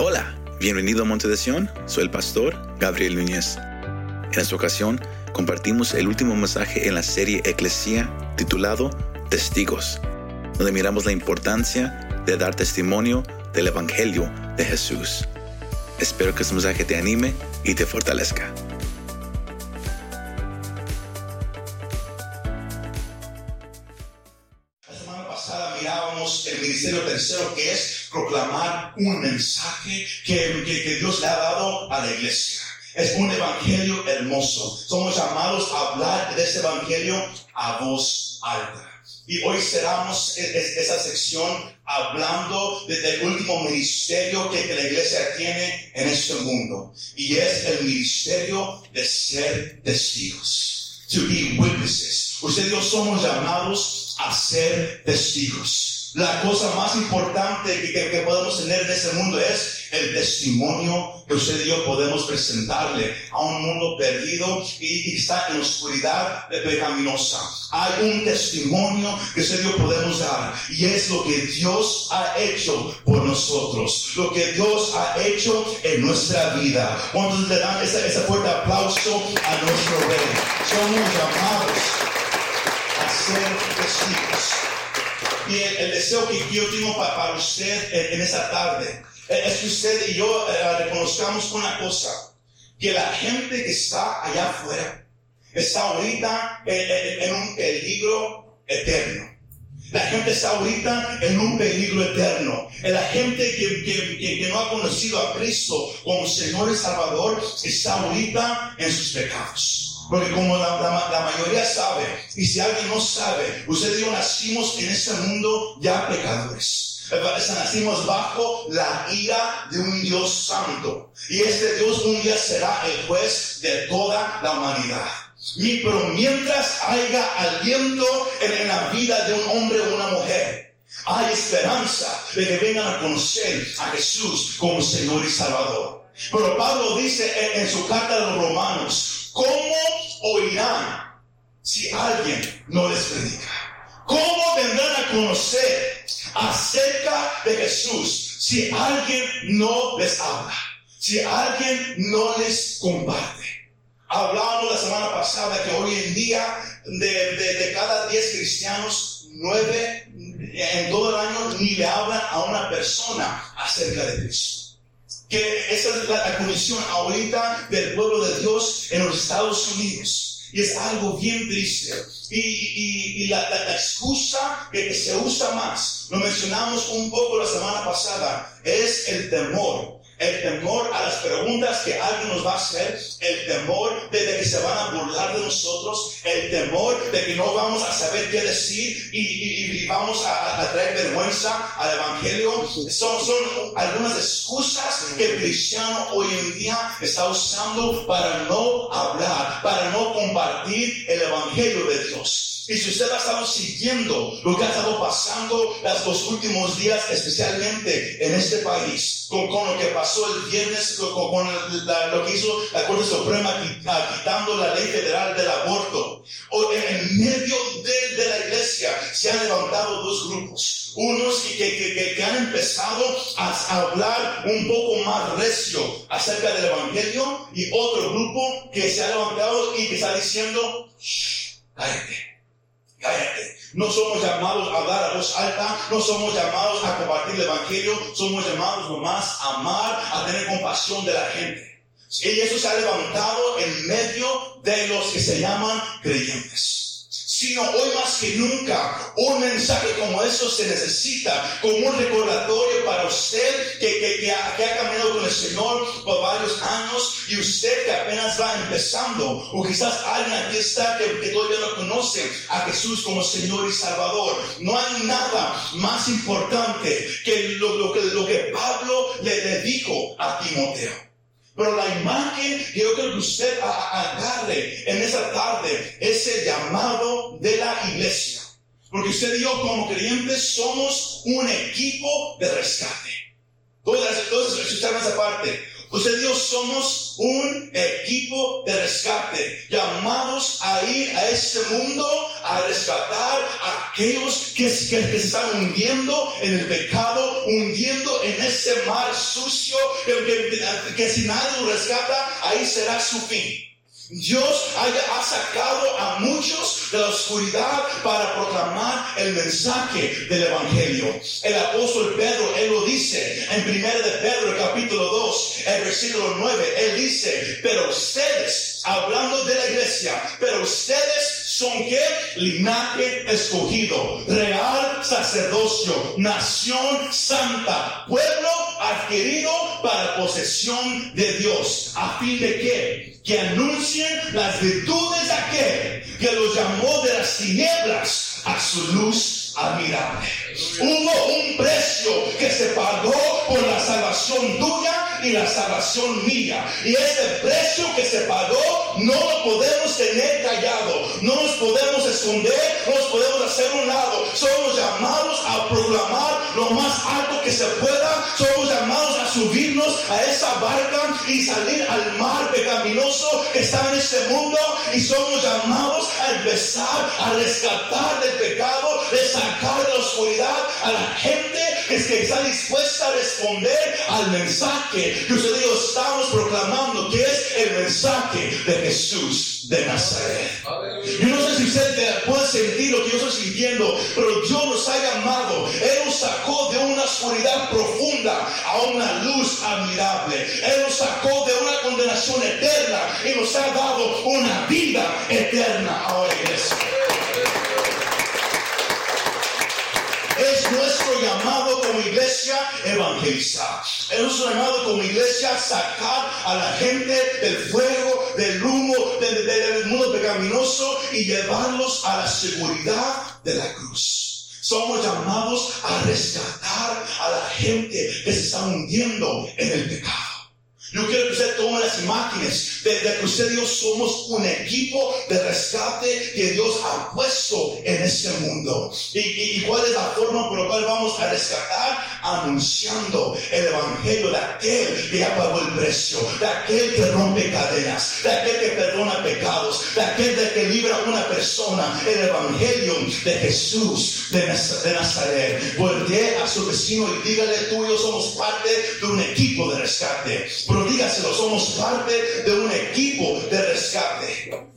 Hola, bienvenido a Monte de Sion. Soy el pastor Gabriel Núñez. En esta ocasión compartimos el último mensaje en la serie Eclesía titulado Testigos, donde miramos la importancia de dar testimonio del Evangelio de Jesús. Espero que este mensaje te anime y te fortalezca. La semana pasada mirábamos el ministerio tercero que es proclamar un mensaje que, que- que Dios le ha dado a la iglesia. Es un evangelio hermoso. Somos llamados a hablar de este evangelio a voz alta. Y hoy cerramos e- e- esa sección hablando de- del último ministerio que, la iglesia tiene en este mundo. Y es el ministerio de ser testigos. To be witnesses. Usted y yo somos llamados a ser testigos. La cosa más importante que, que- que podemos tener en este mundo es el testimonio que usted y yo podemos presentarle a un mundo perdido y, y está en oscuridad pecaminosa. Hay un testimonio que usted y yo podemos dar y es lo que Dios ha hecho por nosotros, lo que Dios ha hecho en nuestra vida. ¿Cuántos le dan ese, ese fuerte aplauso a nuestro Rey? Somos llamados a ser testigos. Y el, deseo que yo tengo pa- para, usted en, en esta tarde eh, es que usted y yo eh, reconozcamos una cosa, que la gente que está allá afuera está ahorita en, un peligro eterno. La gente está ahorita en un peligro eterno. Eh, La gente que- que no ha conocido a Cristo como Señor y Salvador está ahorita en sus pecados. Porque como la, mayoría sabe, y si alguien no sabe, usted yo nacimos en este mundo ya pecadores. Nacimos bajo la ira de un Dios santo. Y este Dios un día será el juez de toda la humanidad. Pero mientras haya aliento en, la vida de un hombre o una mujer, hay esperanza de que vengan a conocer a Jesús como Señor y Salvador. Pero Pablo dice en su carta a los romanos, ¿cómo oirán si alguien no les predica? ¿Cómo vendrán a conocer acerca de Jesús si alguien no les habla? Si alguien no les comparte. Hablábamos la semana pasada que hoy en día de, de- de cada 10 cristianos, 9 en todo el año ni le hablan a una persona acerca de Cristo. Que esa es la, condición ahorita del pueblo de Dios en los Estados Unidos. Y es algo bien triste. Y, y- y la, la- la excusa que se usa más, lo mencionamos un poco la semana pasada, es el temor. El temor a las preguntas que alguien nos va a hacer, el temor de, de que se van a burlar de nosotros, el temor de que no vamos a saber qué decir y, y- y vamos a, a traer vergüenza al Evangelio. Son, son algunas excusas que el cristiano hoy en día está usando para no hablar, para no compartir el Evangelio de Dios. Y si usted ha estado siguiendo lo que ha estado pasando las- los últimos días, especialmente en este país, con, con lo que pasó el viernes, con, con- la- lo que hizo la Corte Suprema ah, quitando la ley federal del aborto, o en, medio de, de la iglesia se han levantado dos grupos. Unos que, que- que- que han empezado a, hablar un poco más recio acerca del Evangelio y otro grupo que se ha levantado y que está diciendo, "Shh, cállate. Cállate. No somos llamados a hablar a voz alta, no somos llamados a compartir el Evangelio, somos llamados nomás a amar, a tener compasión de la gente. Y eso se ha levantado en medio de los que se llaman creyentes. Sino hoy más que nunca, un mensaje como eso se necesita como un recordatorio para usted que, que- que ha, que caminado con el Señor por varios años y usted que apenas va empezando, o quizás alguien aquí está que, todavía no conoce a Jesús como Señor y Salvador. No hay nada más importante que lo, lo que Pablo le, le dijo a Timoteo. Pero la imagen que yo creo que usted agarre en esa tarde es el llamado de la iglesia. Porque usted y yo como creyentes somos un equipo de rescate. Todas, todas esa parte. Usted yo somos un equipo de rescate, llamados a ir a este mundo a rescatar a aquellos que, que, están hundiendo en el pecado, hundiendo en ese mar sucio, que, que si nadie lo rescata, ahí será su fin. Dios ha sacado a muchos de la oscuridad para proclamar el mensaje del Evangelio. El apóstol Pedro, él lo dice en 1 de Pedro, capítulo 2, el versículo 9, él dice, pero ustedes, hablando de la iglesia, pero ustedes son que linaje escogido, real sacerdocio, nación santa, pueblo adquirido para posesión de Dios, a fin de que, que anuncien las virtudes de aquel que los llamó de las tinieblas a su luz admirable. Hubo un precio que se pagó por la salvación tuya y la salvación mía. Y ese precio que se pagó no lo podemos tener callado, no nos podemos esconder, no nos podemos hacer un lado. Somos llamados a proclamar lo más alto que se pueda, somos llamados a subirnos a esa barca y salir al mar pecaminoso que está en este mundo y somos llamados a empezar a rescatar del pecado, de sacar de la oscuridad a la gente que está dispuesta a responder al mensaje que usted estamos proclamando, que es el mensaje de Jesús de Nazaret. Yo no sé si usted puede sentir lo que yo estoy sintiendo, pero Dios nos ha llamado. Él nos sacó de una oscuridad profunda a una luz admirable. Él nos sacó de una condenación eterna y nos ha dado una vida eterna ahora, iglesia. Es nuestro llamado como iglesia evangelizar. Nuestro llamado como iglesia sacar a la gente del fuego, del humo, del, mundo pecaminoso y llevarlos a la seguridad de la cruz. Somos llamados a rescatar a la gente que se está hundiendo en el pecado. Yo quiero que usted tome las imágenes de, que usted y yo somos un equipo de rescate que Dios ha puesto en este mundo. ¿Y, cuál es la forma por la cual vamos a rescatar? Anunciando el evangelio de aquel que ya pagó el precio, de aquel que rompe cadenas, de aquel que perdona pecados, de aquel que libra a una persona. El evangelio de Jesús de, Nazaret. Voltee a su vecino y dígale, tú y yo somos parte de un equipo de rescate dígaselo, somos parte de un equipo de rescate.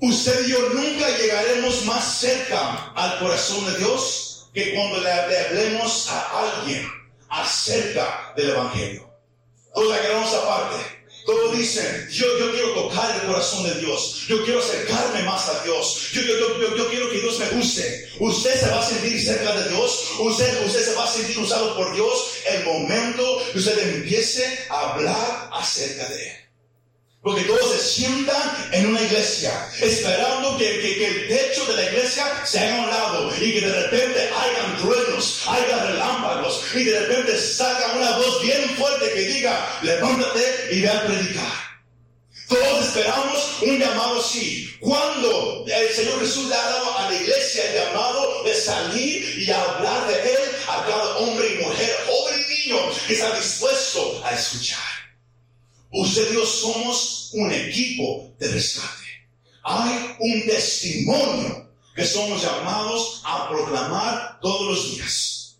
Usted y yo nunca llegaremos más cerca al corazón de Dios que cuando le hablemos a alguien acerca del Evangelio. Todos la queremos aparte. Todos dicen, yo, yo quiero tocar el corazón de Dios. Yo quiero acercarme más a Dios. Yo, yo, yo, quiero que Dios me use. Usted se va a sentir cerca de Dios. Usted, usted se va a sentir usado por Dios el momento que usted empiece a hablar acerca de Él. Porque todos se sientan en una iglesia, esperando que, el techo de la iglesia se haga a un lado y que de repente hayan truenos, haya relámpagos y de repente salga una voz bien fuerte que diga, levántate y ve a predicar. Todos esperamos un llamado así. Cuando el Señor Jesús le ha dado a la iglesia el llamado de salir y hablar de Él a cada hombre y mujer, joven y niño que está dispuesto a escuchar. Usted y yo somos un equipo de rescate. Hay un testimonio que somos llamados a proclamar todos los días.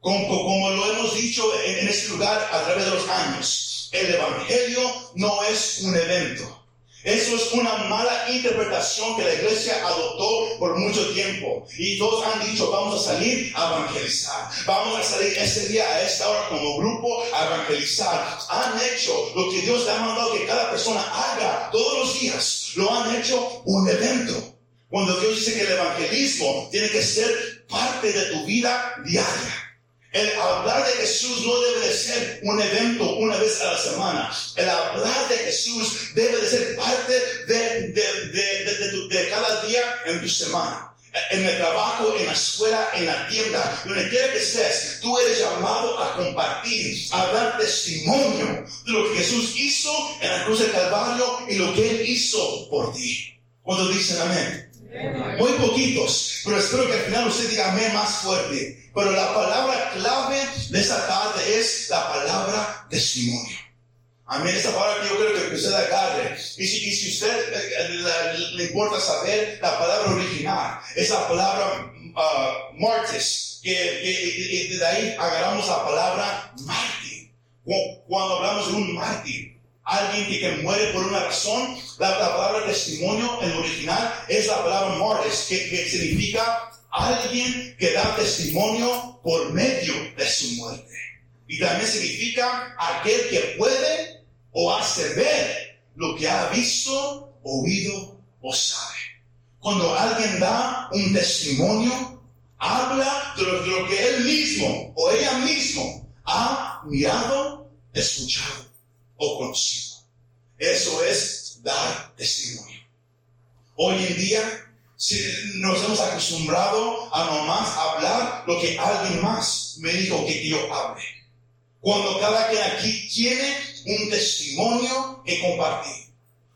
Como, lo hemos dicho en este lugar a través de los años, el Evangelio no es un evento. Eso es una mala interpretación que la iglesia adoptó por mucho tiempo. Y todos han dicho, vamos a salir a evangelizar. Vamos a salir ese día, a esta hora, como grupo, a evangelizar. Han hecho lo que Dios le ha mandado que cada persona haga todos los días. Lo han hecho un evento. Cuando Dios dice que el evangelismo tiene que ser parte de tu vida diaria. El hablar Jesús no debe de ser un evento una vez a la semana. El hablar de Jesús debe de ser parte de, de, cada día en tu semana. En el trabajo, en la escuela, en la tienda, donde quiera que estés, tú eres llamado a compartir, a dar testimonio de lo que Jesús hizo en la cruz del Calvario y lo que Él hizo por ti. Cuando dicen amén. Muy poquitos, pero espero que al final usted diga más fuerte. Pero la palabra clave de esta tarde es la palabra testimonio. Amén. Esta palabra que yo creo que usted agarre. Y si, y si usted eh, eh, le, importa saber la palabra original, esa palabra uh, martes, que, que, de ahí agarramos la palabra mártir. Cuando hablamos de un mártir, alguien que, muere por una razón, la, palabra testimonio en original es la palabra martes, que, significa alguien que da testimonio por medio de su muerte. Y también significa aquel que puede o hace ver lo que ha visto, oído o sabe. Cuando alguien da un testimonio, habla de lo, que él mismo o ella mismo ha mirado, escuchado o conocido. Eso es dar testimonio. Hoy en día si nos hemos acostumbrado a nomás hablar lo que alguien más me dijo que yo hable. Cuando cada quien aquí tiene un testimonio que compartir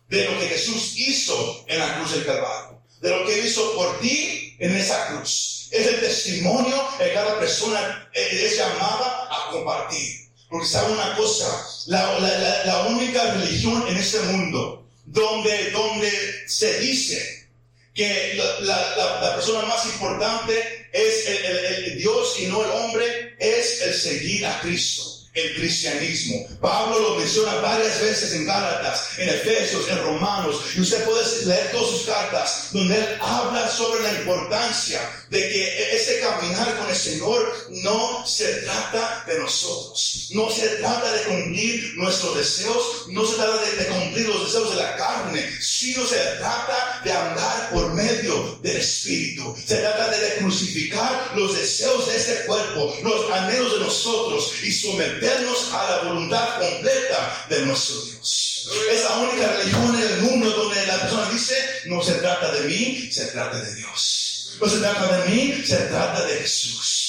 de lo que Jesús hizo en la cruz del Calvario, de lo que hizo por ti en esa cruz. Es el testimonio que cada persona eh, es llamada a compartir. Porque sabe una cosa, la, la, única religión en este mundo donde, donde se dice que la, persona más importante es el Dios y no el hombre, es el seguir a Cristo el cristianismo. Pablo lo menciona varias veces en Gálatas, en Efesios, en Romanos, y usted puede leer todas sus cartas donde él habla sobre la importancia de que ese caminar con el Señor no se trata de nosotros, no se trata de cumplir nuestros deseos, no se trata de, cumplir los deseos de la carne, sino se trata de andar por medio del Espíritu, se trata de crucificar los deseos de este cuerpo, los anhelos de nosotros y someternos a la voluntad completa de nuestro Dios. Es la única religión en el mundo donde la persona dice, no se trata de mí, se trata de Dios. No se trata de mí, se trata de Jesús.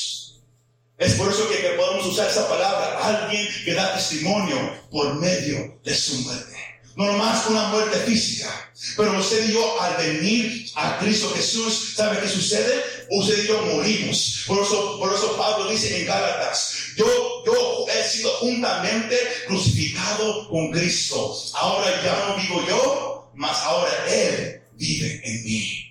Es por eso que, podemos usar esa palabra, alguien que da testimonio por medio de su muerte. No nomás una muerte física, pero usted y yo al venir a Cristo Jesús, ¿sabe qué sucede? Usted y yo morimos. Por eso, por eso Pablo dice en Gálatas, yo, yo he sido juntamente crucificado con Cristo. Ahora ya no vivo yo, mas ahora Él vive en mí.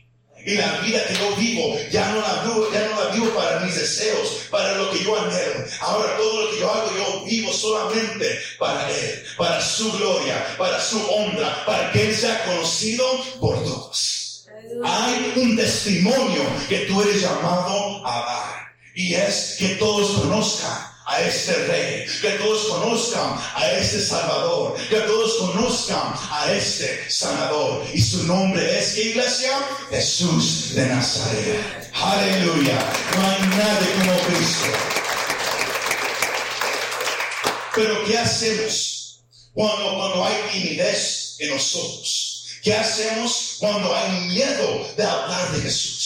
Y la vida que yo vivo, ya no la vivo, ya no la vivo para mis deseos, para lo que yo anhelo. Ahora todo lo que yo hago, yo vivo solamente para Él, para su gloria, para su honra, para que Él sea conocido por todos. Hay un testimonio que tú eres llamado a dar. Y es que todos conozcan a este rey, que todos conozcan a este salvador, que todos conozcan a este sanador. Y su nombre es, ¿qué iglesia? Jesús de Nazaret. Aleluya. No hay nadie como Cristo. Pero ¿qué hacemos cuando, cuando hay timidez en nosotros? ¿Qué hacemos cuando hay miedo de hablar de Jesús?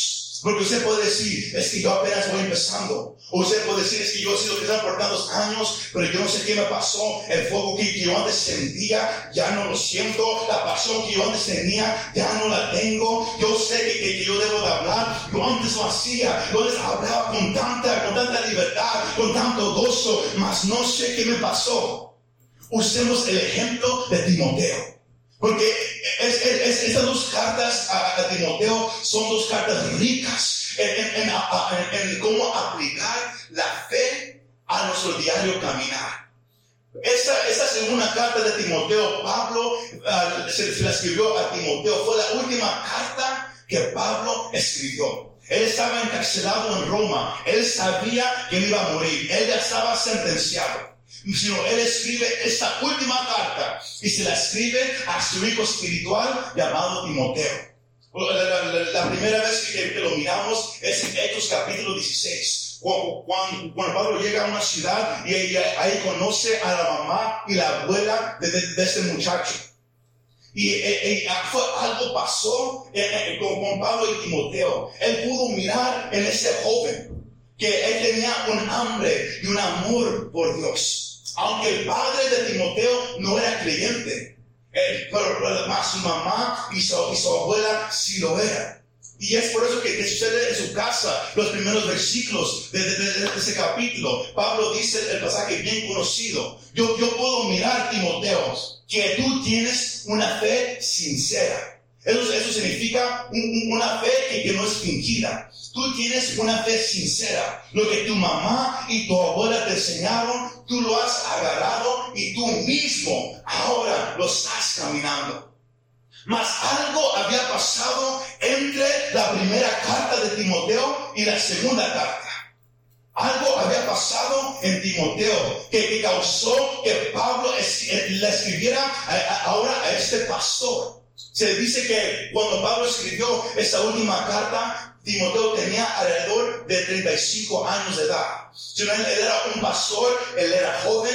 Porque usted puede decir, es que yo apenas voy empezando. O usted puede decir, es que yo he sido cristiano por tantos años, pero yo no sé qué me pasó. El fuego que yo antes sentía, ya no lo siento. La pasión que yo antes tenía, ya no la tengo. Yo sé que, yo debo de hablar. Yo antes lo hacía. Yo les hablaba con tanta, con tanta libertad, con tanto gozo, mas no sé qué me pasó. Usemos el ejemplo de Timoteo. Porque es, estas dos cartas a, Timoteo son dos cartas ricas en, cómo aplicar la fe a nuestro diario caminar. Esta, esta segunda carta de Timoteo, Pablo ah, se, la escribió a Timoteo, fue la última carta que Pablo escribió. Él estaba encarcelado en Roma, él sabía que iba a morir, él ya estaba sentenciado sino él escribe esta última carta y se la escribe a su hijo espiritual llamado Timoteo. La, primera vez que, lo miramos es en Hechos capítulo 16. Cuando, cuando, Pablo llega a una ciudad y ahí, conoce a la mamá y la abuela de, este muchacho. Y, fue, algo pasó eh, eh, con, con Pablo y Timoteo. Él pudo mirar en ese joven que él tenía un hambre y un amor por Dios aunque el padre de Timoteo no era creyente, pero además su mamá y su, abuela sí lo eran. Y es por eso que, que sucede en su casa los primeros versículos de, de, ese capítulo. Pablo dice el pasaje bien conocido. Yo, yo puedo mirar, Timoteo, que tú tienes una fe sincera. Eso, eso significa una fe que no es fingida. Tú tienes una fe sincera. Lo que tu mamá y tu abuela te enseñaron, tú lo has agarrado y tú mismo ahora lo estás caminando. Mas algo había pasado entre la primera carta de Timoteo y la segunda carta. Algo había pasado en Timoteo que, causó que Pablo eh, le escribiera ahora a este pastor. Se dice que cuando Pablo escribió esa última carta, Timoteo tenía alrededor de 35 años de edad. Él era un pastor, él era joven,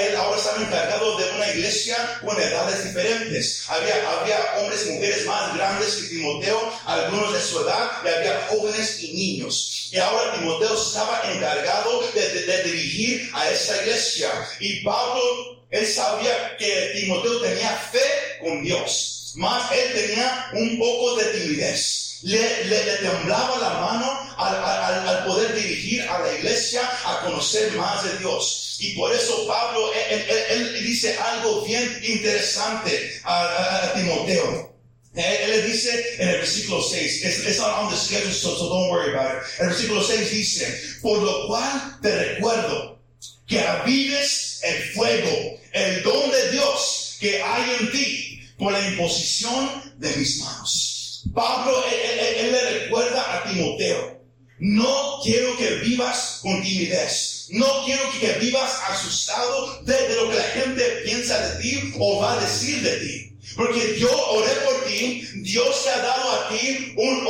él ahora estaba encargado de una iglesia con edades diferentes. Había, había hombres y mujeres más grandes que Timoteo, algunos de su edad, y había jóvenes y niños. Y ahora Timoteo estaba encargado de, dirigir a esa iglesia. Y Pablo, él sabía que Timoteo tenía fe con Dios, más él tenía un poco de timidez le, temblaba la mano al, poder dirigir a la iglesia a conocer más de Dios. Y por eso Pablo, él, dice algo bien interesante a, Timoteo. Él, le dice en el versículo 6, it's, not on the schedule, so, so don't worry about it. El versículo 6 dice, por lo cual te recuerdo que avives el fuego, el don de Dios que hay en ti por la imposición de mis manos. Pablo, él, le recuerda a Timoteo, no quiero que vivas con timidez. No quiero que vivas asustado de, lo que la gente piensa de ti o va a decir de ti. Porque yo oré por ti, Dios te ha dado a ti un,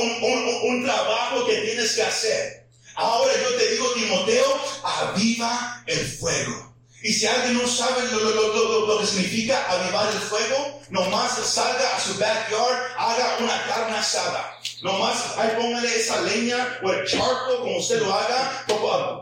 un, trabajo que tienes que hacer. Ahora yo te digo, Timoteo, aviva el fuego. Y si alguien no sabe lo, que significa avivar el fuego, nomás salga a su backyard, haga una carne asada. Nomás ahí póngale esa leña o el charco, como usted lo haga,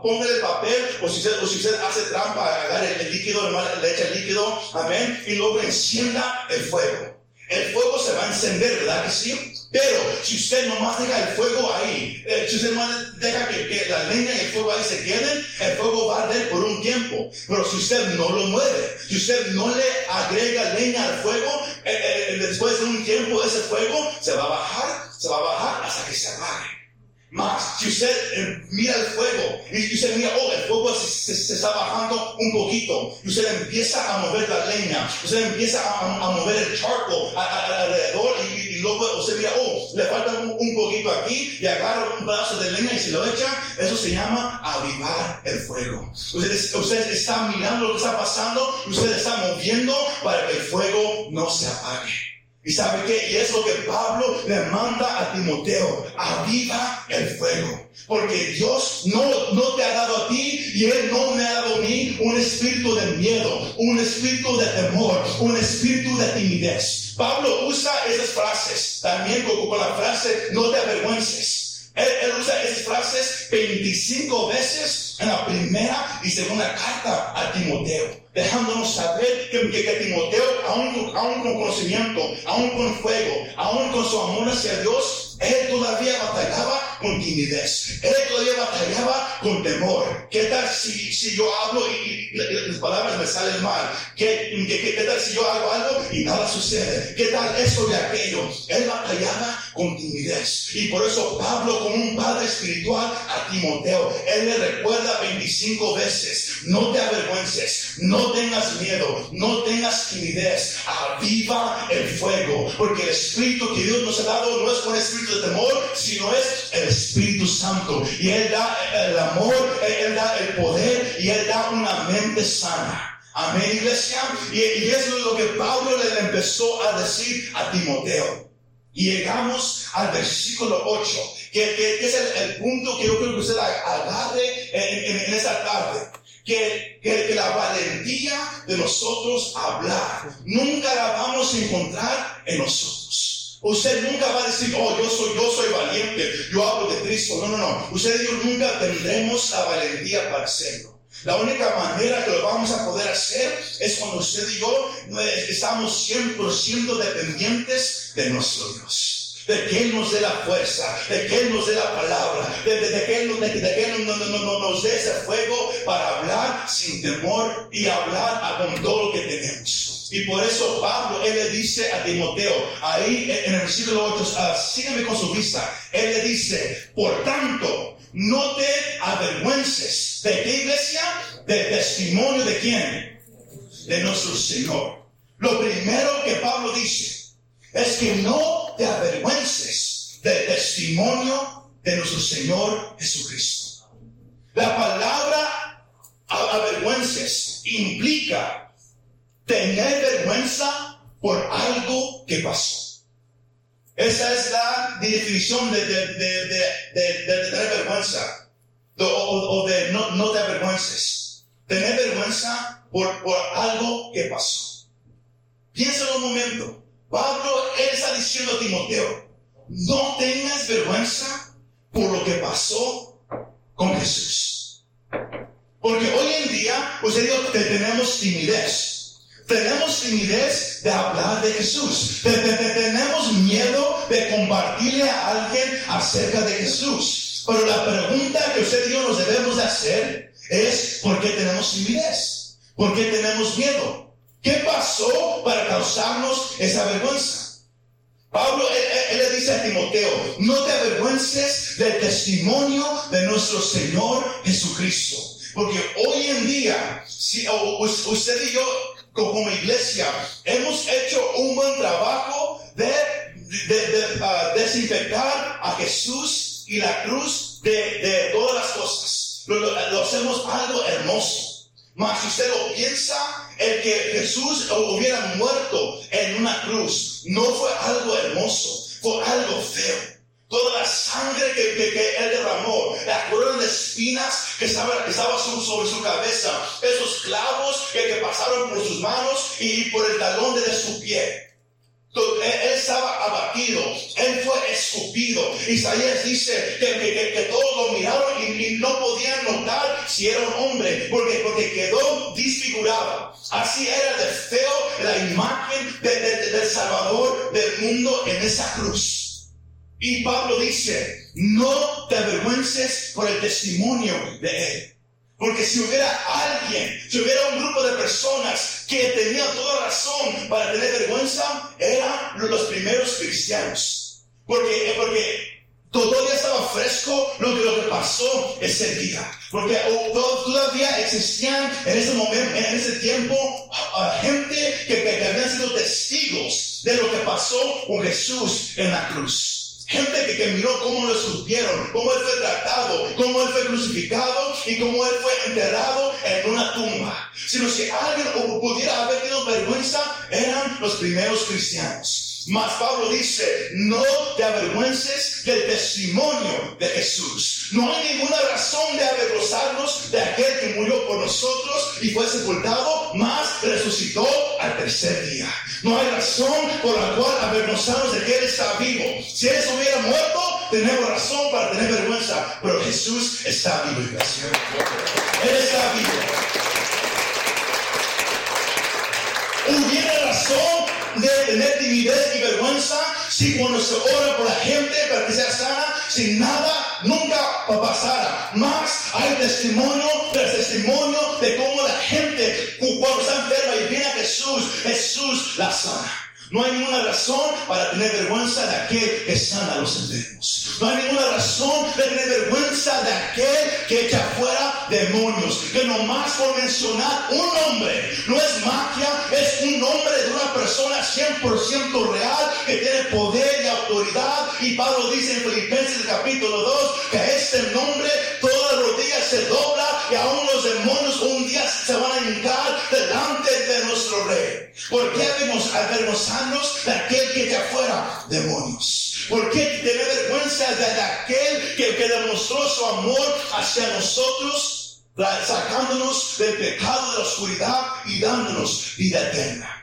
póngale el papel, o si usted, o si usted hace trampa, agarre el líquido, le echa el líquido, amén, y luego encienda el fuego. El fuego se va a encender, ¿verdad que sí? Pero si usted nomás deja el fuego ahí, eh, si usted nomás deja que, la leña y el fuego ahí se queden, el fuego va a arder por un tiempo. Pero si usted no lo mueve, si usted no le agrega leña al fuego, eh, eh, después de un tiempo ese fuego se va a bajar, se va a bajar hasta que se apague. Más, si usted eh, mira el fuego y usted mira, oh, el fuego se, está bajando un poquito, y usted empieza a mover la leña, usted empieza a, mover el charco alrededor y, luego usted mira, oh, le falta un, poquito aquí y agarra un pedazo de leña y se lo echa, eso se llama avivar el fuego. Usted, usted está mirando lo que está pasando y usted está moviendo para que el fuego no se apague. ¿Y sabe qué? Y es lo que Pablo le manda a Timoteo. Aviva el fuego. Porque Dios no, no te ha dado a ti y Él no me ha dado a mí un espíritu de miedo, un espíritu de temor, un espíritu de timidez. Pablo usa esas frases también con, la frase no te avergüences. Él, él, usa esas frases 25 veces en la primera y segunda carta a Timoteo dejándonos saber que, Timoteo, aún, con conocimiento, aún con fuego, aún con su amor hacia Dios, él todavía batallaba con timidez, él todavía batallaba con temor. ¿Qué tal si, yo hablo y, palabras me salen mal? ¿Qué, ¿Qué, qué, tal si yo hago algo y nada sucede? ¿Qué tal eso y aquello? Él batallaba con timidez. Y por eso Pablo, como un padre espiritual a Timoteo, él le recuerda 25 veces, no te avergüences, no no tengas miedo, no tengas timidez, aviva el fuego, porque el espíritu que Dios nos ha dado no es un espíritu de temor, sino es el Espíritu Santo. Y Él da el amor, Él da el poder y Él da una mente sana. Amén, iglesia. Y, eso es lo que Pablo le empezó a decir a Timoteo. Y llegamos al versículo 8, que, es el, punto que yo creo que usted agarre en, en esa tarde que, que, la valentía de nosotros hablar nunca la vamos a encontrar en nosotros. Usted nunca va a decir, oh, yo soy, yo soy valiente, yo hablo de Cristo. No, no, no. Usted y yo nunca tendremos la valentía para hacerlo. La única manera que lo vamos a poder hacer es cuando usted y yo estamos 100% dependientes de nuestro Dios. de que Él nos dé la fuerza, de que Él nos dé la palabra, de, que Él, de, que Él nos dé ese fuego para hablar sin temor y hablar con todo lo que tenemos. Y por eso Pablo, él le dice a Timoteo, ahí en el versículo 8, uh, sígueme con su vista, él le dice, por tanto, no te avergüences. ¿De qué iglesia? Del testimonio de quién? De nuestro Señor. Lo primero que Pablo dice es que no te avergüences del testimonio de nuestro Señor Jesucristo. La palabra avergüences implica tener vergüenza por algo que pasó. Esa es la definición de, tener vergüenza o, de no, no, te avergüences. Tener vergüenza por, algo que pasó. Piensa un momento. Pablo está diciendo a Timoteo, no tengas vergüenza por lo que pasó con Jesús. Porque hoy en día, pues digo que tenemos timidez. Tenemos timidez de hablar de Jesús. tenemos miedo de compartirle a alguien acerca de Jesús. Pero la pregunta que usted y yo nos debemos de hacer es, ¿por qué tenemos timidez? ¿Por qué tenemos miedo? ¿Qué pasó para causarnos esa vergüenza? Pablo, le dice a Timoteo, no te avergüences del testimonio de nuestro Señor Jesucristo. Porque hoy en día, si, usted y yo como iglesia hemos hecho un buen trabajo de, ah, desinfectar a Jesús y la cruz de, todas las cosas. Lo, hacemos algo hermoso. Mas si usted lo piensa, el que Jesús hubiera muerto en una cruz no fue algo hermoso, fue algo feo. Toda la sangre que, él derramó, la corona de espinas que estaba, que estaba sobre su cabeza, esos clavos que, pasaron por sus manos y por el talón de su pie. Él, estaba abatido, él fue escupido. Isaías dice que, todos lo miraron y, no podían notar si era un hombre, porque, porque quedó disfigurado. Así era de feo la imagen del Salvador del mundo en esa cruz. Y Pablo dice, no te avergüences por el testimonio de él. Porque si hubiera alguien, si hubiera un grupo de personas que tenían toda razón para tener vergüenza, eran los primeros cristianos. Porque, porque todavía estaba fresco lo que, lo que pasó ese día. Porque todavía existían en ese momento, en ese tiempo, gente que, que habían sido testigos de lo que pasó con Jesús en la cruz. Gente que, miró cómo lo escupieron, cómo él fue tratado, cómo él fue crucificado y cómo él fue enterrado en una tumba. Sino si alguien pudiera haber tenido vergüenza, eran los primeros cristianos. Mas Pablo dice, no te avergüences del testimonio de Jesús. No hay ninguna razón de avergonzarnos de aquel que murió por nosotros y fue sepultado, mas resucitó al tercer día. No hay razón por la cual avergonzarnos de que Él está vivo. Si Él hubiera muerto, tenemos razón para tener vergüenza. Pero Jesús está vivo. Él está vivo. Hubiera razón de tener timidez y vergüenza si cuando se ora por la gente para que sea sana, sin nada nunca pasara. Más hay testimonio tras testimonio de cómo la gente cuando está enferma y viene a Jesús, Jesús la sana. No hay ninguna razón para tener vergüenza de aquel que sana a los enfermos. No hay ninguna razón de tener vergüenza de aquel que echa fuera demonios. Que nomás por mencionar un nombre, no es magia, es un persona 100% real que tiene poder y autoridad. Y Pablo dice en Filipenses capítulo 2 que a este nombre todas las rodillas se dobla y aún los demonios un día se van a hincar delante de nuestro rey. ¿Por qué debemos avergonzarnos de aquel que echa fuera demonios? ¿Por qué tener vergüenza de aquel que, que demostró su amor hacia nosotros, sacándonos del pecado de la oscuridad y dándonos vida eterna?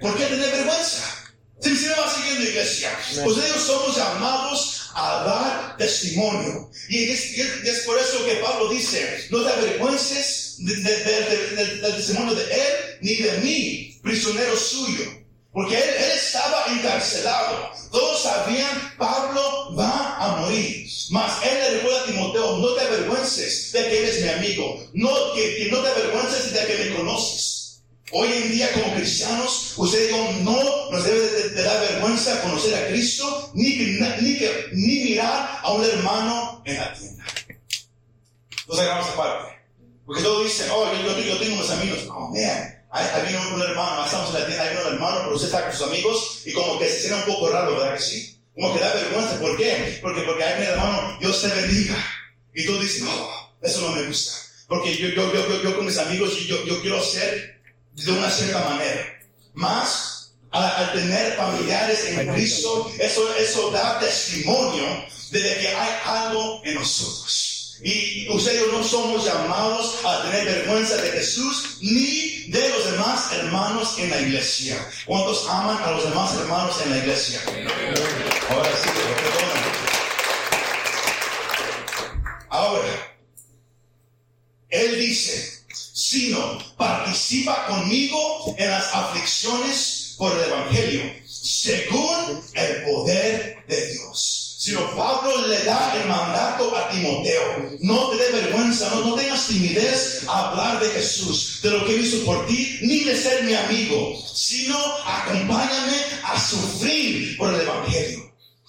¿Por qué tener vergüenza? Si me va siguiendo, iglesia, pues ellos somos llamados a dar testimonio. Y es, por eso que Pablo dice, no te avergüences del testimonio de él ni de mí, prisionero suyo. Porque él, él, estaba encarcelado. Todos sabían, Pablo va a morir. Mas él le recuerda a Timoteo, no te avergüences de que eres mi amigo. No, que, no te avergüences de que me conoces. Hoy en día como cristianos, usted digo, no nos debe de, dar vergüenza conocer a Cristo, ni, ni, ni mirar a un hermano en la tienda. Entonces hagamos aparte. Porque todos dicen, oh, yo, yo, tengo unos amigos. Oh, man, hay, un, un, hermano, estamos en la tienda, hay un hermano, pero usted está con sus amigos y como que se siente un poco raro, ¿verdad que sí? Como que da vergüenza. ¿Por qué? Porque, porque hay un hermano, Dios te bendiga. Y tú dices, no, eso no me gusta. Porque yo, yo, yo, yo, con mis amigos, yo, yo quiero ser de una cierta manera. Más, al, tener familiares en Cristo, eso, eso da testimonio de que hay algo en nosotros. Y ustedes no somos llamados a tener vergüenza de Jesús ni de los demás hermanos en la iglesia. ¿Cuántos aman a los demás hermanos en la iglesia? Ahora sí, Ahora, Él dice, sino participa conmigo en las aflicciones por el Evangelio, según el poder de Dios. Sino Pablo le da el mandato a Timoteo. No te dé vergüenza, no, no tengas timidez a hablar de Jesús, de lo que hizo por ti, ni de ser mi amigo, sino acompáñame a sufrir por el Evangelio.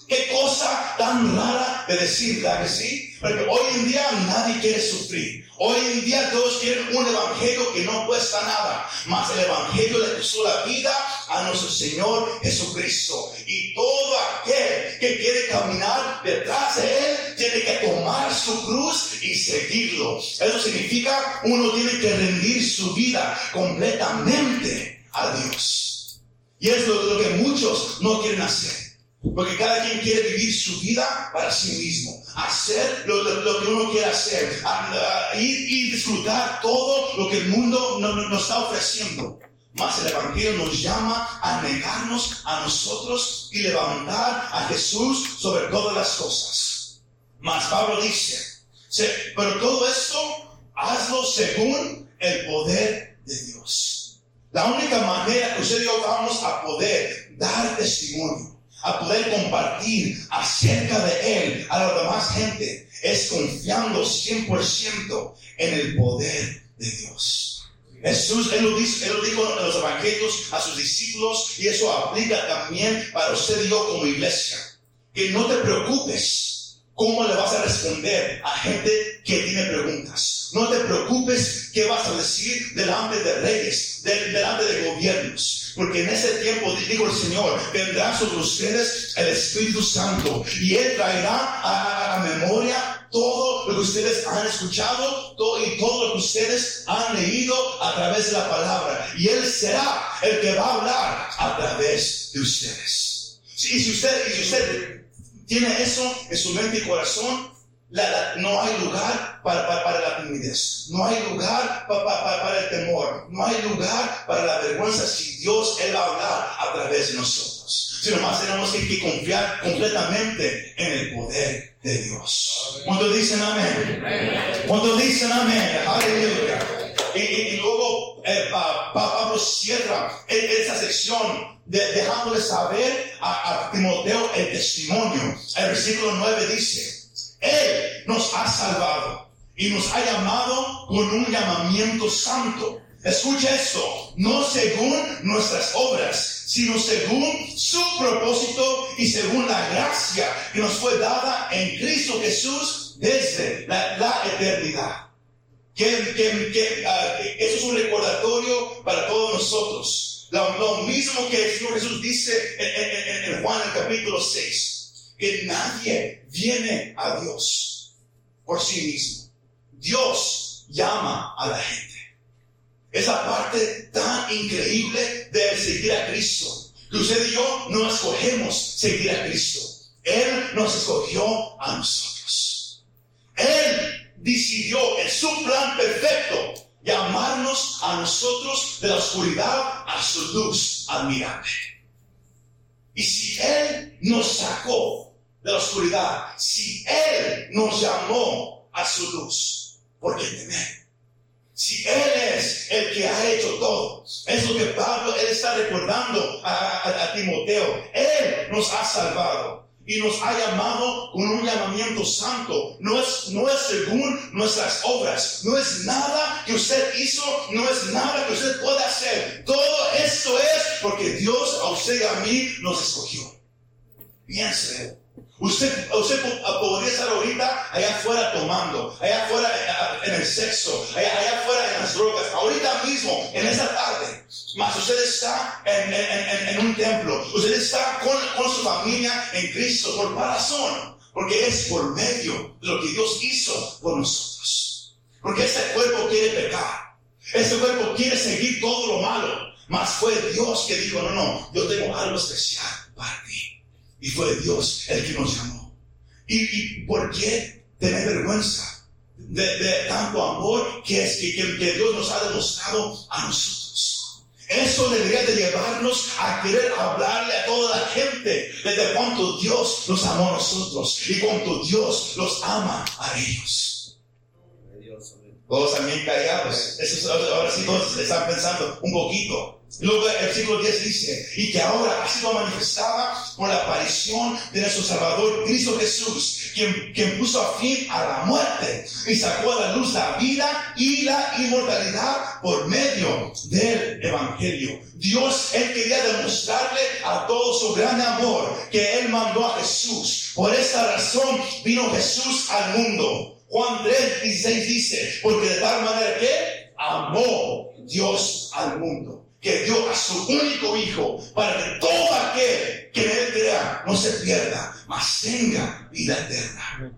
Qué cosa tan rara de decir, ¿verdad que sí? Porque hoy en día nadie quiere sufrir. Hoy en día todos quieren un evangelio que no cuesta nada. Mas el evangelio le puso la vida a nuestro Señor Jesucristo. Y todo aquel que quiere caminar detrás de Él tiene que tomar su cruz y seguirlo. Eso significa uno tiene que rendir su vida completamente a Dios. Y es lo que muchos no quieren hacer. Porque cada quien quiere vivir su vida para sí mismo, hacer lo, que uno quiere hacer, ir y disfrutar todo lo que el mundo nos, está ofreciendo. Mas el Evangelio nos llama a negarnos a nosotros y levantar a Jesús sobre todas las cosas. Mas Pablo dice, pero todo esto hazlo según el poder de Dios. La única manera que usted y yo vamos a poder dar testimonio a poder compartir acerca de Él a la demás gente, es confiando 100% en el poder de Dios. Jesús, él lo, dijo en los evangelios a sus discípulos y eso aplica también para usted y yo como iglesia. Que no te preocupes cómo le vas a responder a gente que tiene preguntas. No te preocupes qué vas a decir delante de reyes, delante de gobiernos. Porque en ese tiempo, digo el Señor, vendrá sobre ustedes el Espíritu Santo y Él traerá a, memoria todo lo que ustedes han escuchado todo, y todo lo que ustedes han leído a través de la palabra. Y Él será el que va a hablar a través de ustedes. Y si usted, si usted tiene eso en su mente y corazón, no hay lugar para, la timidez, no hay lugar para el temor, no hay lugar para la vergüenza si Dios Él va a a través de nosotros. Sino más tenemos que, confiar completamente en el poder de Dios. Cuando dicen amén? Cuando dicen amén? Aleluya. Y, luego eh, Pablo cierra e, esa sección dejándole saber a, a Timoteo el testimonio. El versículo 9 dice, él nos ha salvado y nos ha llamado con un llamamiento santo. Escucha esto, no según nuestras obras, sino según su propósito y según la gracia que nos fue dada en Cristo Jesús desde la, eternidad. Que, ah, eso es un recordatorio para todos nosotros. Lo, mismo que el Señor Jesús dice en, en Juan el capítulo 6 que nadie viene a Dios por sí mismo. Dios llama a la gente. Esa parte tan increíble de seguir a Cristo, que usted y yo no escogemos seguir a Cristo. Él nos escogió a nosotros. Él decidió en su plan perfecto llamarnos a nosotros de la oscuridad a su luz admirable. Y si Él nos sacó de la oscuridad. Si Él nos llamó a su luz, ¿por qué temer? Si Él es el que ha hecho todo. Es lo que Pablo, él está recordando a, Timoteo. Él nos ha salvado y nos ha llamado con un llamamiento santo. No es, no es según nuestras obras. No es nada que usted hizo, no es nada que usted pueda hacer. Todo esto es porque Dios a usted y a mí nos escogió. Piense. Usted, usted podría estar ahorita allá afuera tomando, allá afuera eh, en el sexo, allá, afuera en las drogas, ahorita mismo, en esta tarde. Mas usted está en, un templo, usted está con, su familia en Cristo. ¿Por razón? Porque es por medio de lo que Dios hizo por nosotros. Porque este cuerpo quiere pecar. Este cuerpo quiere seguir todo lo malo. Mas fue Dios que dijo, no, no, yo tengo algo especial para ti. Y fue Dios el que nos llamó. ¿Y, por qué tener vergüenza de, tanto amor que, es, que, que Dios nos ha demostrado a nosotros? Eso debería de llevarnos a querer hablarle a toda la gente desde cuánto Dios nos amó a nosotros y cuánto Dios los ama a ellos. Todos también callados. Eso, ahora sí todos están pensando un poquito. Luego el versículo 10 dice, y que ahora ha sido manifestada por la aparición de nuestro Salvador Cristo Jesús, quien, quien puso a fin a la muerte y sacó a la luz la vida y la inmortalidad por medio del Evangelio. Dios, Él quería demostrarle a todo su gran amor que Él mandó a Jesús. Por esta razón vino Jesús al mundo. Juan 3, 16 dice, porque de tal manera que amó Dios al mundo que dio a su único Hijo para que todo aquel que en él crea no se pierda, mas tenga vida eterna.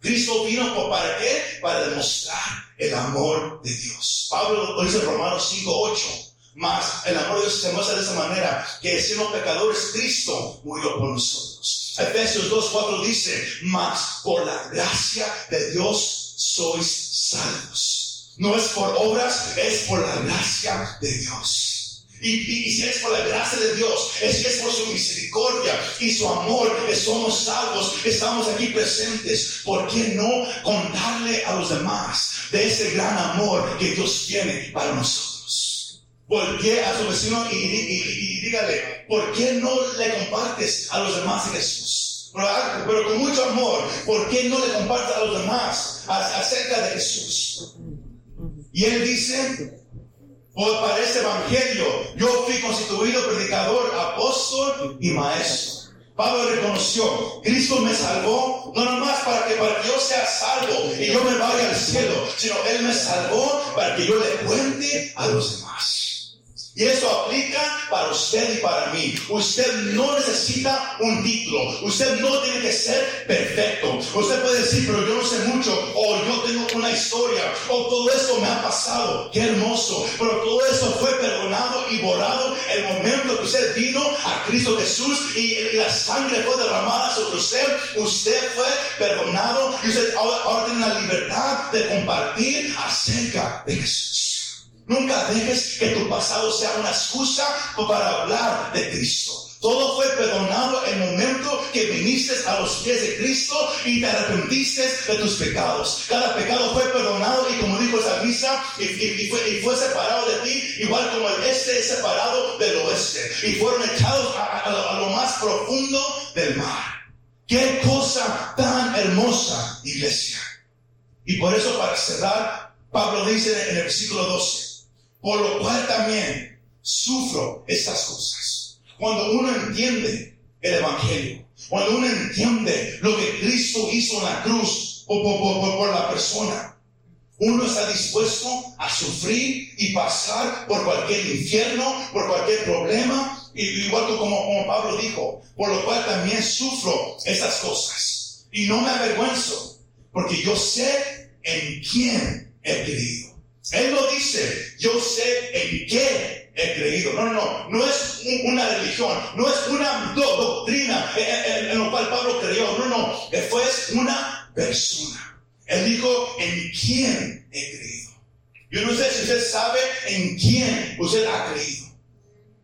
Cristo vino para qué? Para demostrar el amor de Dios. Pablo lo dice en Romanos 5, 8. Mas el amor de Dios se muestra de esa manera, que siendo pecadores, Cristo murió por nosotros. Efesios 2, 4 dice, mas por la gracia de Dios sois salvos no es por obras, es por la gracia de Dios. Y, si es por la gracia de Dios, es si es por su misericordia y su amor, que somos salvos, estamos aquí presentes. ¿Por qué no contarle a los demás de ese gran amor que Dios tiene para nosotros? Voltee a su vecino y, dígale, ¿por qué no le compartes a los demás de Jesús? Pero, con mucho amor, ¿por qué no le compartes a los demás acerca de Jesús? Y él dice, por para este evangelio, yo fui constituido predicador, apóstol y maestro. Pablo reconoció, Cristo me salvó, no nomás para que, para que yo sea salvo y yo me vaya al cielo, sino Él me salvó para que yo le cuente a los demás. Y eso aplica para usted y para mí. Usted no necesita un título. Usted no tiene que ser perfecto. Usted puede decir, pero yo no sé mucho. O yo tengo una historia. O todo esto me ha pasado. Qué hermoso. Pero todo eso fue perdonado y borrado el momento que usted vino a Cristo Jesús y, la sangre fue derramada sobre usted. Usted fue perdonado y usted ahora tiene la libertad de compartir acerca de Jesús. Nunca dejes que tu pasado sea una excusa para hablar de Cristo. Todo fue perdonado en el momento que viniste a los pies de Cristo y te arrepentiste de tus pecados. Cada pecado fue perdonado y como dijo esa misa, y, fue, separado de ti, igual como el este es separado del oeste. Y fueron echados a lo más profundo del mar. Qué cosa tan hermosa, iglesia. Y por eso para cerrar, Pablo dice en el versículo 12, por lo cual también sufro estas cosas. Cuando uno entiende el Evangelio, cuando uno entiende lo que Cristo hizo en la cruz por, por, la persona, uno está dispuesto a sufrir y pasar por cualquier infierno, por cualquier problema, igual como, como Pablo dijo, por lo cual también sufro estas cosas. Y no me avergüenzo, porque yo sé en quién he creído. Él no dice, yo sé en qué he creído. No, no, no. No es una religión, no es una doctrina en, lo cual Pablo creyó. No, no. Fue una persona. Él dijo, en quién he creído. Yo no sé si usted sabe en quién usted ha creído.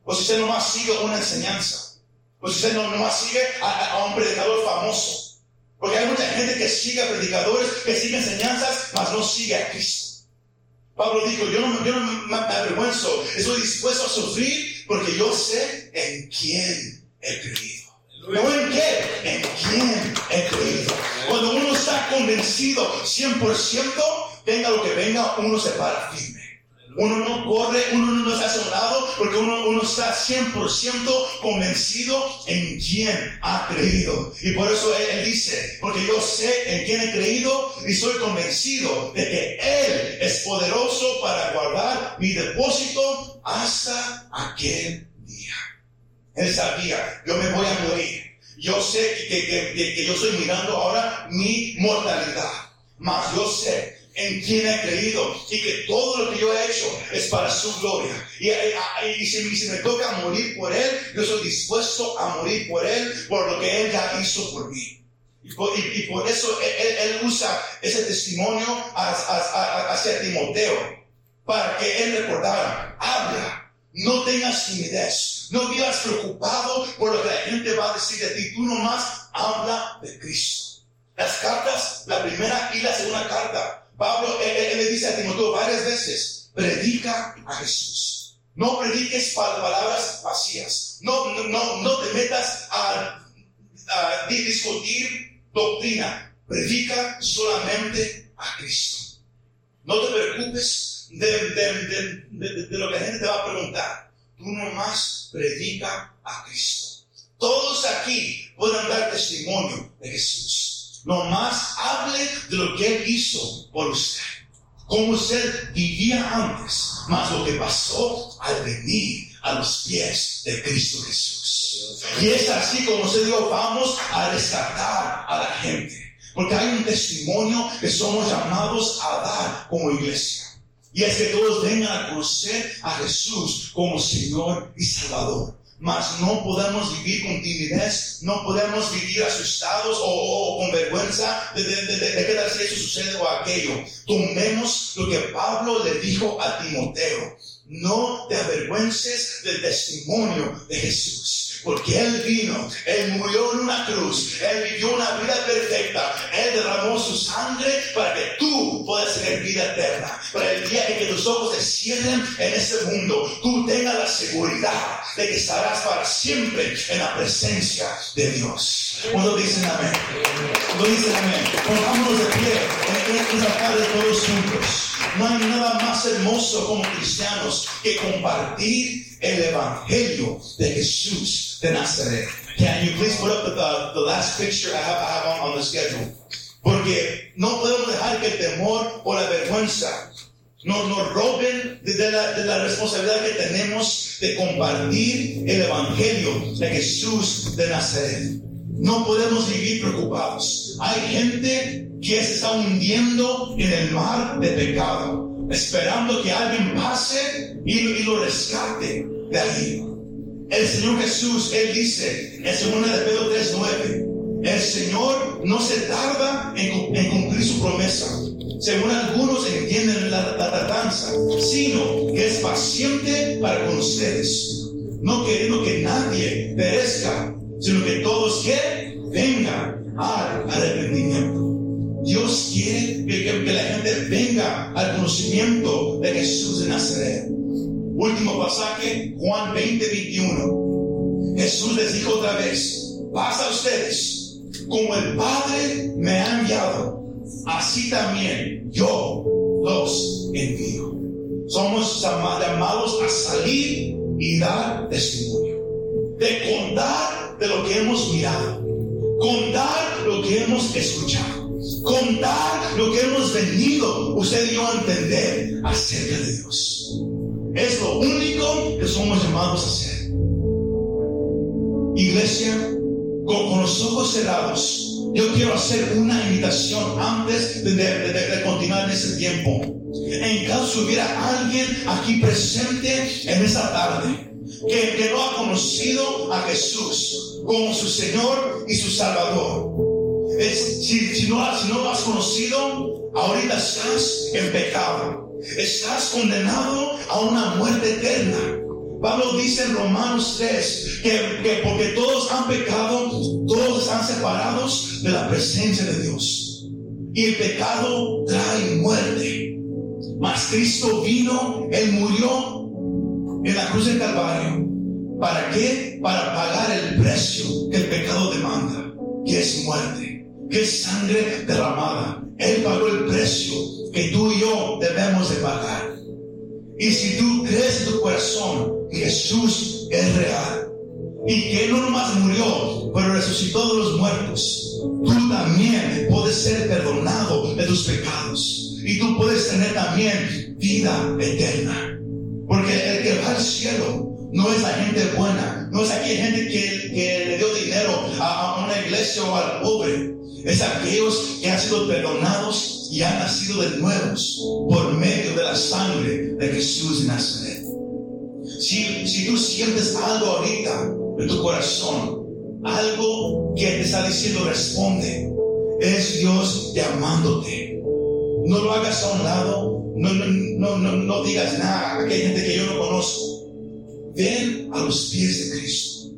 O si usted nomás sigue una enseñanza. O si usted no, nomás sigue a, a un predicador famoso. Porque hay mucha gente que sigue a predicadores, que sigue enseñanzas, mas no sigue a Cristo. Pablo dijo, yo no, yo no me avergüenzo, estoy dispuesto a sufrir porque yo sé en quién he creído. ¿No en qué? ¿En quién he creído? Cuando uno está convencido 100%, venga lo que venga, uno se para firme. Uno no corre, uno no un lado, porque uno, uno está 100% convencido en quién ha creído. Y por eso él, dice, porque yo sé en quién he creído y soy convencido de que Él es poderoso para guardar mi depósito hasta aquel día. Él sabía, yo me voy a morir. Yo sé que, que, que, que yo estoy mirando ahora mi mortalidad. Mas yo sé en quien he creído y que todo lo que yo he hecho es para su gloria. Y, y, si, me toca morir por Él, yo soy dispuesto a morir por Él, por lo que Él ya hizo por mí. Y por, eso él, usa ese testimonio hacia Timoteo, para que Él recordara, habla, no tengas timidez, no vivas preocupado por lo que la gente va a decir de ti, tú nomás habla de Cristo. Las cartas, la primera y la segunda carta, Pablo él, le dice a Timoteo varias veces, predica a Jesús. No prediques palabras vacías. No, no, no te metas a, discutir doctrina. Predica solamente a Cristo. No te preocupes de, de, lo que la gente te va a preguntar. Tú nomás predica a Cristo. Todos aquí pueden dar testimonio de Jesús. Nomás hable de lo que Él hizo por usted. Como usted vivía antes, más lo que pasó al venir a los pies de Cristo Jesús. Y es así como se dijo, vamos a rescatar a la gente. Porque hay un testimonio que somos llamados a dar como iglesia. Y es que todos vengan a conocer a Jesús como Señor y Salvador mas no podemos vivir con timidez, no podemos vivir asustados o, con vergüenza de, tal si eso sucede o aquello. Tomemos lo que Pablo le dijo a Timoteo. No te avergüences del testimonio de Jesús. Porque Él vino, Él murió en una cruz, Él vivió una vida perfecta, Él derramó su sangre para que tú puedas tener vida eterna. Para el día en que tus ojos se cierren en este mundo, tú tengas la seguridad de que estarás para siempre en la presencia de Dios. Cuando dicen amén, cuando dicen amén, pongámonos de pie en esta tarde todos juntos. No hay nada más hermoso como cristianos que compartir el evangelio de Jesús de Nazaret. Can you please put up the, the, last picture I have, I have on, on the schedule? Porque no podemos dejar que el temor o la vergüenza nos, nos roben de la, de la, responsabilidad que tenemos de compartir el Evangelio de Jesús de Nazaret. No podemos vivir preocupados. Hay gente que se está hundiendo en el mar de pecado, esperando que alguien pase y, lo rescate de ahí. El Señor Jesús, Él dice en 2 de Pedro 3.9, el Señor no se tarda en, cumplir su promesa según algunos entienden la tardanza, sino que es paciente para con ustedes, no queriendo que nadie perezca, sino que todos que vengan al arrepentimiento. Dios quiere que, la gente venga al conocimiento de Jesús de Nazaret. Último pasaje, Juan 20, 21. Jesús les dijo otra vez, pasa a ustedes, como el Padre me ha enviado así también yo los envío. Somos llamados a salir y dar testimonio, de contar de lo que hemos mirado, contar lo que hemos escuchado, contar lo que hemos venido usted yo a entender acerca de Dios. Es lo único que somos llamados a hacer. Iglesia, con los ojos cerrados, yo quiero hacer una invitación antes de, continuar en ese tiempo. En caso hubiera alguien aquí presente en esa tarde que, que no ha conocido a Jesús como su Señor y su Salvador. si, si, no, lo has conocido, ahorita estás en pecado. Estás condenado a una muerte eterna. Pablo dice en Romanos 3 que, porque todos han pecado, todos están separados de la presencia de Dios. Y el pecado trae muerte. Mas Cristo vino, Él murió en la cruz del Calvario. ¿Para qué? Para pagar el precio que el pecado demanda, que es muerte, que es sangre derramada. Él pagó el precio que tú y yo debemos de pagar. Y si tú crees en tu corazón Jesús es real y que no nomás murió, pero resucitó de los muertos, tú también puedes ser perdonado de tus pecados y tú puedes tener también vida eterna. Porque el que va al cielo no es la gente buena, no es aquella gente que, le dio dinero a, a una iglesia o al pobre. Es aquellos que han sido perdonados y han nacido de nuevos por medio de la sangre de Jesús de Nazaret. Si, si tú sientes algo ahorita en tu corazón, algo que te está diciendo responde, es Dios llamándote. No lo hagas a un lado, no, no, no, no, digas nada, a aquella gente que yo no conozco. Ven a los pies de Cristo.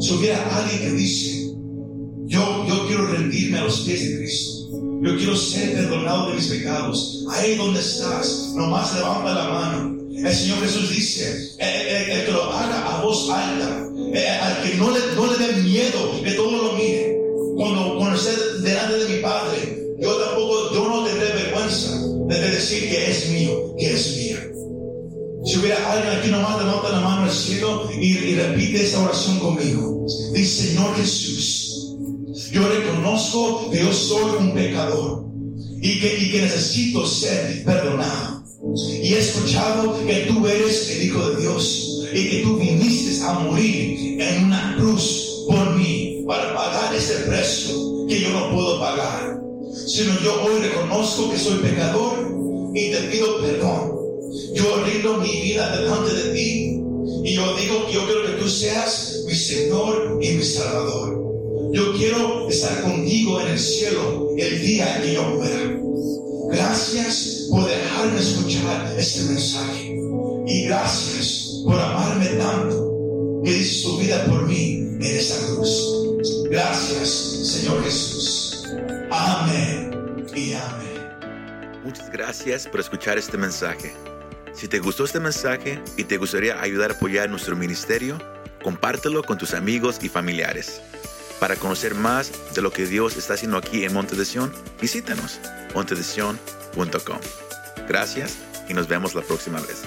Si hubiera alguien que dice, yo, yo quiero rendirme a los pies de Cristo. Yo quiero ser perdonado de mis pecados. Ahí donde estás, nomás levanta la mano. El Señor Jesús dice, el, el que lo haga a voz alta, al que no le, no le dé miedo, que todo lo mire. Cuando, cuando esté delante de mi Padre, yo tampoco, yo no tendré vergüenza de decir que es mío, que es mía. Si hubiera alguien aquí nomás levanta la mano al cielo y, y repite esta oración conmigo. Dice, Señor Jesús, yo reconozco que yo soy un pecador y que, y que necesito ser perdonado. Y he escuchado que tú eres el Hijo de Dios y que tú viniste a morir en una cruz por mí para pagar ese precio que yo no puedo pagar. Sino yo hoy reconozco que soy pecador y te pido perdón. Yo rindo mi vida delante de ti y yo digo que yo quiero que tú seas mi Señor y mi Salvador. Yo quiero estar contigo en el cielo el día que yo muera. Gracias por dejarme escuchar este mensaje. Y gracias por amarme tanto que diste tu vida por mí en esta cruz. Gracias, Señor Jesús. Amén y amén. Muchas gracias por escuchar este mensaje. Si te gustó este mensaje y te gustaría ayudar a apoyar nuestro ministerio, compártelo con tus amigos y familiares. Para conocer más de lo que Dios está haciendo aquí en Monte de Sion, visítanos montedesion.com. Gracias y nos vemos la próxima vez.